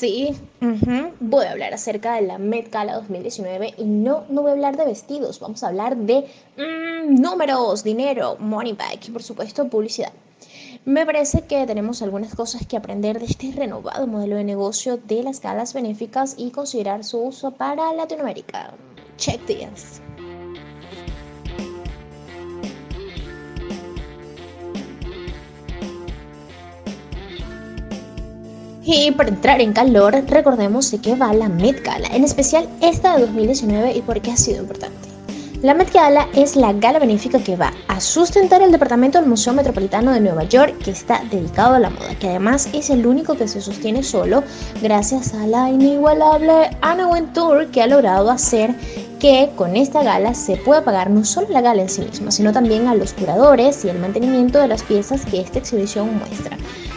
sí, voy a hablar acerca de la Met Gala 2019 y no, no voy a hablar de vestidos, vamos a hablar de mm, números, dinero, money back y por supuesto publicidad. Me parece que tenemos algunas cosas que aprender de este renovado modelo de negocio de las galas benéficas y considerar su uso para Latinoamérica. Check this. Y para entrar en calor, recordemos de qué va la Met Gala, en especial esta de 2019 y por qué ha sido importante. La Met Gala es la gala benéfica que va a sustentar el departamento del Museo Metropolitano de Nueva York que está dedicado a la moda, que además es el único que se sostiene solo gracias a la inigualable Anna Wintour que ha logrado hacer que con esta gala se pueda pagar no solo la gala en sí misma, sino también a los curadores y el mantenimiento de las piezas que esta exhibición muestra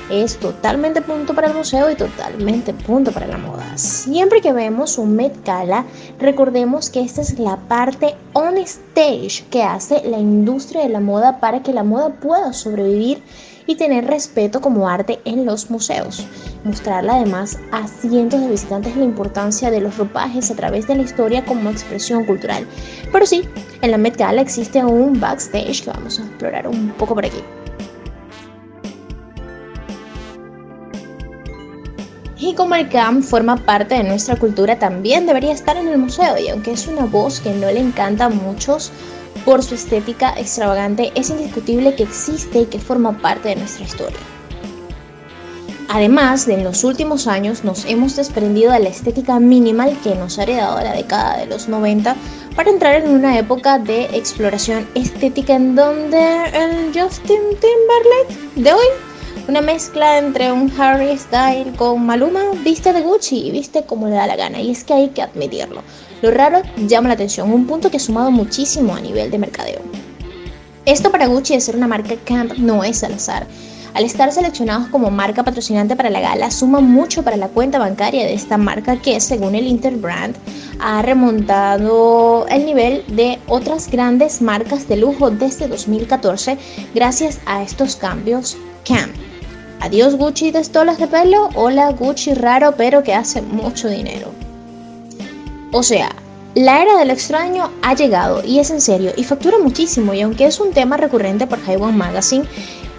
es totalmente punto para el museo y totalmente punto para la moda. Siempre que vemos un Met Gala, recordemos que esta es la parte on stage que hace la industria de la moda para que la moda pueda sobrevivir y tener respeto como arte en los museos. Mostrarle además a cientos de visitantes la importancia de los ropajes a través de la historia como expresión cultural. Pero sí, en la Met Gala existe un backstage que vamos a explorar un poco por aquí. Camp forma parte de nuestra cultura, también debería estar en el museo. Y aunque es una voz que no le encanta a muchos por su estética extravagante, es indiscutible que existe y que forma parte de nuestra historia. Además de en los últimos años nos hemos desprendido de la estética minimal que nos ha heredado la década de los 90 para entrar en una época de exploración estética en donde el Justin Timberlake de hoy una mezcla entre un Harry Style con Maluma, viste de Gucci y viste como le da la gana. Y es que hay que admitirlo. Lo raro llama la atención, un punto que ha sumado muchísimo a nivel de mercadeo. Esto para Gucci de ser una marca camp no es al azar. Al estar seleccionados como marca patrocinante para la gala, suma mucho para la cuenta bancaria de esta marca que, según el Interbrand, ha remontado el nivel de otras grandes marcas de lujo desde 2014 gracias a estos cambios camp. Adiós Gucci de estolas de pelo, hola Gucci raro pero que hace mucho dinero. O sea, la era del extraño ha llegado y es en serio y factura muchísimo y aunque es un tema recurrente por Haiwan Magazine,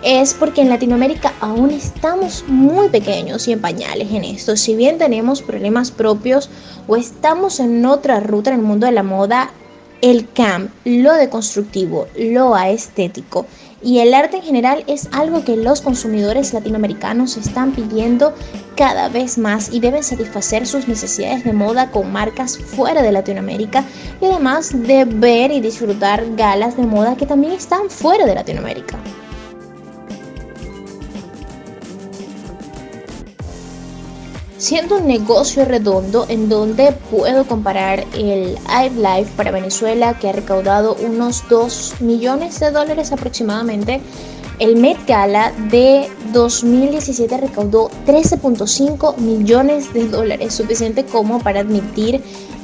es porque en Latinoamérica aún estamos muy pequeños y en pañales en esto. Si bien tenemos problemas propios o estamos en otra ruta en el mundo de la moda, el camp, lo deconstructivo, lo aestético y el arte en general es algo que los consumidores latinoamericanos están pidiendo cada vez más y deben satisfacer sus necesidades de moda con marcas fuera de Latinoamérica y además de ver y disfrutar galas de moda que también están fuera de Latinoamérica. Siendo un negocio redondo en donde puedo comparar el Life para Venezuela que ha recaudado unos 2 millones de dólares aproximadamente. El Met Gala de 2017 recaudó 13.5 millones de dólares, suficiente como para admitir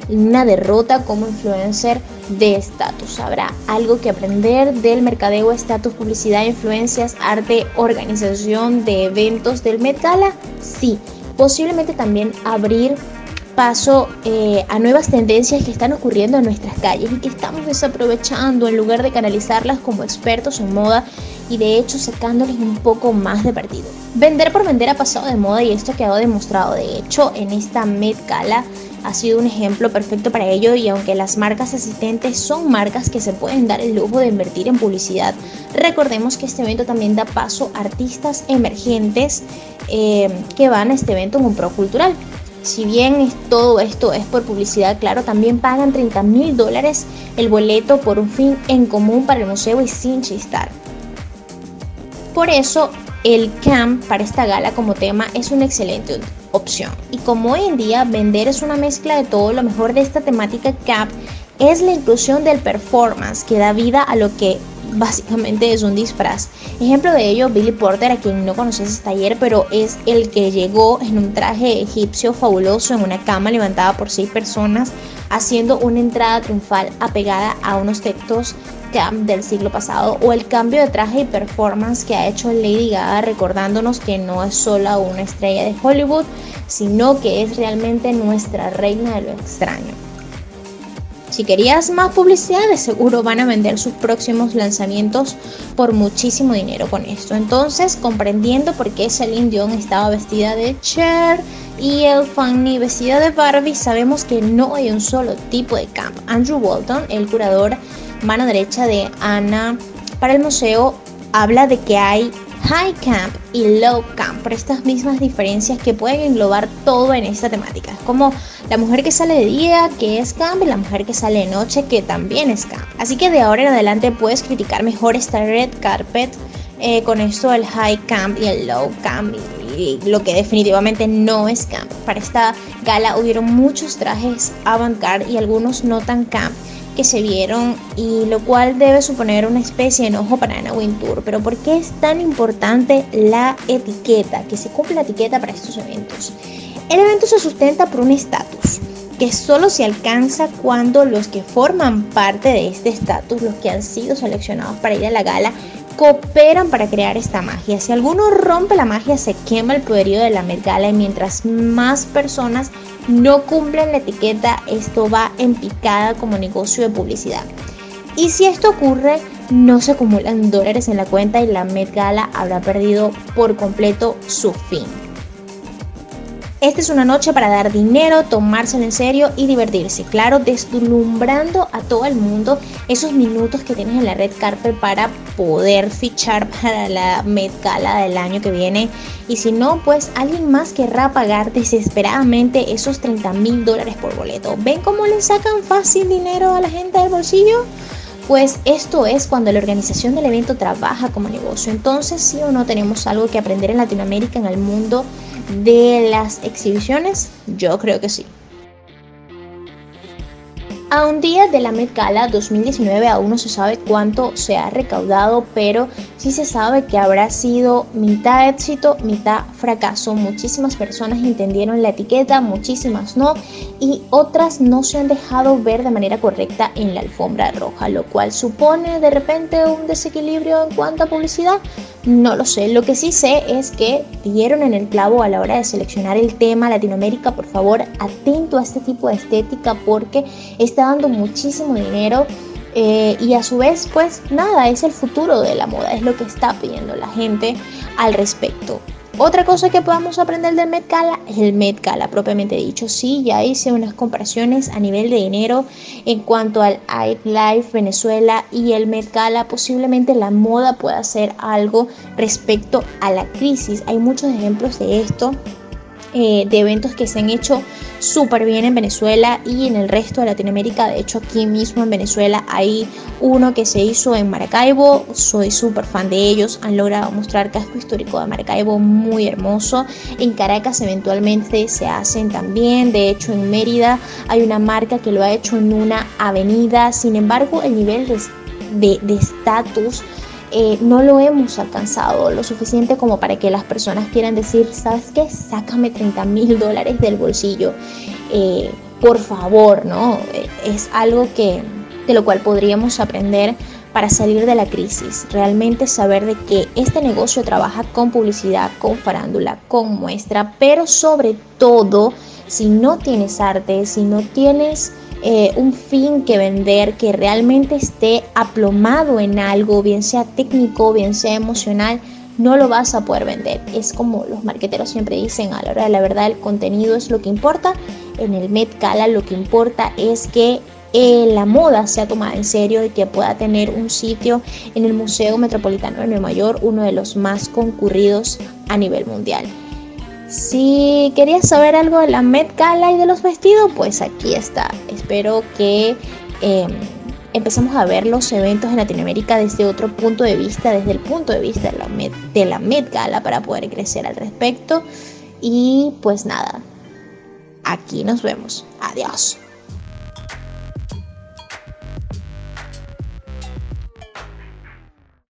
una derrota como influencer de estatus. Habrá algo que aprender del mercadeo, estatus, publicidad, influencias, arte, organización de eventos del Met Gala. Sí, posiblemente también abrir paso eh, a nuevas tendencias que están ocurriendo en nuestras calles y que estamos desaprovechando en lugar de canalizarlas como expertos en moda y de hecho sacándoles un poco más de partido. Vender por vender ha pasado de moda y esto ha quedado demostrado. De hecho, en esta Met Gala ha sido un ejemplo perfecto para ello y aunque las marcas asistentes son marcas que se pueden dar el lujo de invertir en publicidad, recordemos que este evento también da paso a artistas emergentes eh, que van a este evento en un pro cultural. Si bien todo esto es por publicidad, claro, también pagan 30 mil dólares el boleto por un fin en común para el museo y sin chistar. Por eso, el camp para esta gala como tema es una excelente opción. Y como hoy en día vender es una mezcla de todo, lo mejor de esta temática camp es la inclusión del performance que da vida a lo que básicamente es un disfraz. Ejemplo de ello, Billy Porter, a quien no conoces hasta ayer, pero es el que llegó en un traje egipcio fabuloso en una cama levantada por seis personas, haciendo una entrada triunfal apegada a unos textos camp del siglo pasado o el cambio de traje y performance que ha hecho Lady Gaga recordándonos que no es sola una estrella de Hollywood, sino que es realmente nuestra reina de lo extraño. Si querías más publicidad, de seguro van a vender sus próximos lanzamientos por muchísimo dinero con esto. Entonces, comprendiendo por qué Celine Dion estaba vestida de Cher y el Fanny vestida de Barbie, sabemos que no hay un solo tipo de camp. Andrew Walton, el curador mano derecha de Anna para el museo, habla de que hay high camp y low camp, por estas mismas diferencias que pueden englobar todo en esta temática. Es como la mujer que sale de día, que es camp, y la mujer que sale de noche, que también es camp. Así que de ahora en adelante puedes criticar mejor esta red carpet eh, con esto del high camp y el low camp y, lo que definitivamente no es camp. Para esta gala hubieron muchos trajes avant-garde y algunos no tan camp se vieron y lo cual debe suponer una especie de enojo para Ana Wintour. Pero ¿por qué es tan importante la etiqueta? Que se cumpla la etiqueta para estos eventos. El evento se sustenta por un estatus que solo se alcanza cuando los que forman parte de este estatus, los que han sido seleccionados para ir a la gala, cooperan para crear esta magia. Si alguno rompe la magia, se quema el poderío de la Met Gala y mientras más personas no cumplen la etiqueta, esto va en picada como negocio de publicidad. Y si esto ocurre, no se acumulan dólares en la cuenta y la Met Gala habrá perdido por completo su fin. Esta es una noche para dar dinero, tomárselo en serio y divertirse. Claro, deslumbrando a todo el mundo esos minutos que tienes en la red carpet para poder fichar para la Met Gala del año que viene. Y si no, pues alguien más querrá pagar desesperadamente esos 30 mil dólares por boleto. ¿Ven cómo le sacan fácil dinero a la gente del bolsillo? Pues esto es cuando la organización del evento trabaja como negocio. Entonces, sí o no tenemos algo que aprender en Latinoamérica, en el mundo de las exhibiciones? Yo creo que sí. A un día de la Met Gala 2019 aún no se sabe cuánto se ha recaudado, pero sí se sabe que habrá sido mitad éxito, mitad fracaso. Muchísimas personas entendieron la etiqueta, muchísimas no, y otras no se han dejado ver de manera correcta en la alfombra roja, lo cual supone de repente un desequilibrio en cuanto a publicidad. No lo sé, lo que sí sé es que dieron en el clavo a la hora de seleccionar el tema Latinoamérica, por favor, atento a este tipo de estética porque esta dando muchísimo dinero eh, y a su vez pues nada, es el futuro de la moda, es lo que está pidiendo la gente al respecto. Otra cosa que podamos aprender del Met Gala es el Met Gala propiamente dicho. Sí, ya hice unas comparaciones a nivel de dinero en cuanto al Life Venezuela y el Met Gala. Posiblemente la moda pueda hacer algo respecto a la crisis. Hay muchos ejemplos de esto eh, de eventos que se han hecho súper bien en Venezuela y en el resto de Latinoamérica. De hecho, aquí mismo en Venezuela hay uno que se hizo en Maracaibo. Soy súper fan de ellos. Han logrado mostrar casco histórico de Maracaibo muy hermoso. En Caracas eventualmente se hacen también. De hecho, en Mérida hay una marca que lo ha hecho en una avenida. Sin embargo, el nivel de estatus eh, no lo hemos alcanzado lo suficiente como para que las personas quieran decir, ¿sabes qué? Sácame 30 mil dólares del bolsillo. Eh, por favor, ¿no? Eh, es algo que, de lo cual podríamos aprender para salir de la crisis. Realmente saber de que este negocio trabaja con publicidad, con farándula, con muestra, pero sobre todo, si no tienes arte, si no tienes eh, un fin que vender que realmente esté aplomado en algo, bien sea técnico, bien sea emocional, no lo vas a poder vender. Es como los marqueteros siempre dicen, a la hora de la verdad el contenido es lo que importa. En el Met Gala lo que importa es que eh, la moda sea tomada en serio y que pueda tener un sitio en el Museo Metropolitano de Nueva York, uno de los más concurridos a nivel mundial. Si querías saber algo de la Met Gala y de los vestidos, pues aquí está. Espero que em, empecemos a ver los eventos en Latinoamérica desde otro punto de vista, desde el punto de vista de la de la Met Gala para poder crecer al respecto. Y pues nada, aquí nos vemos. Adiós.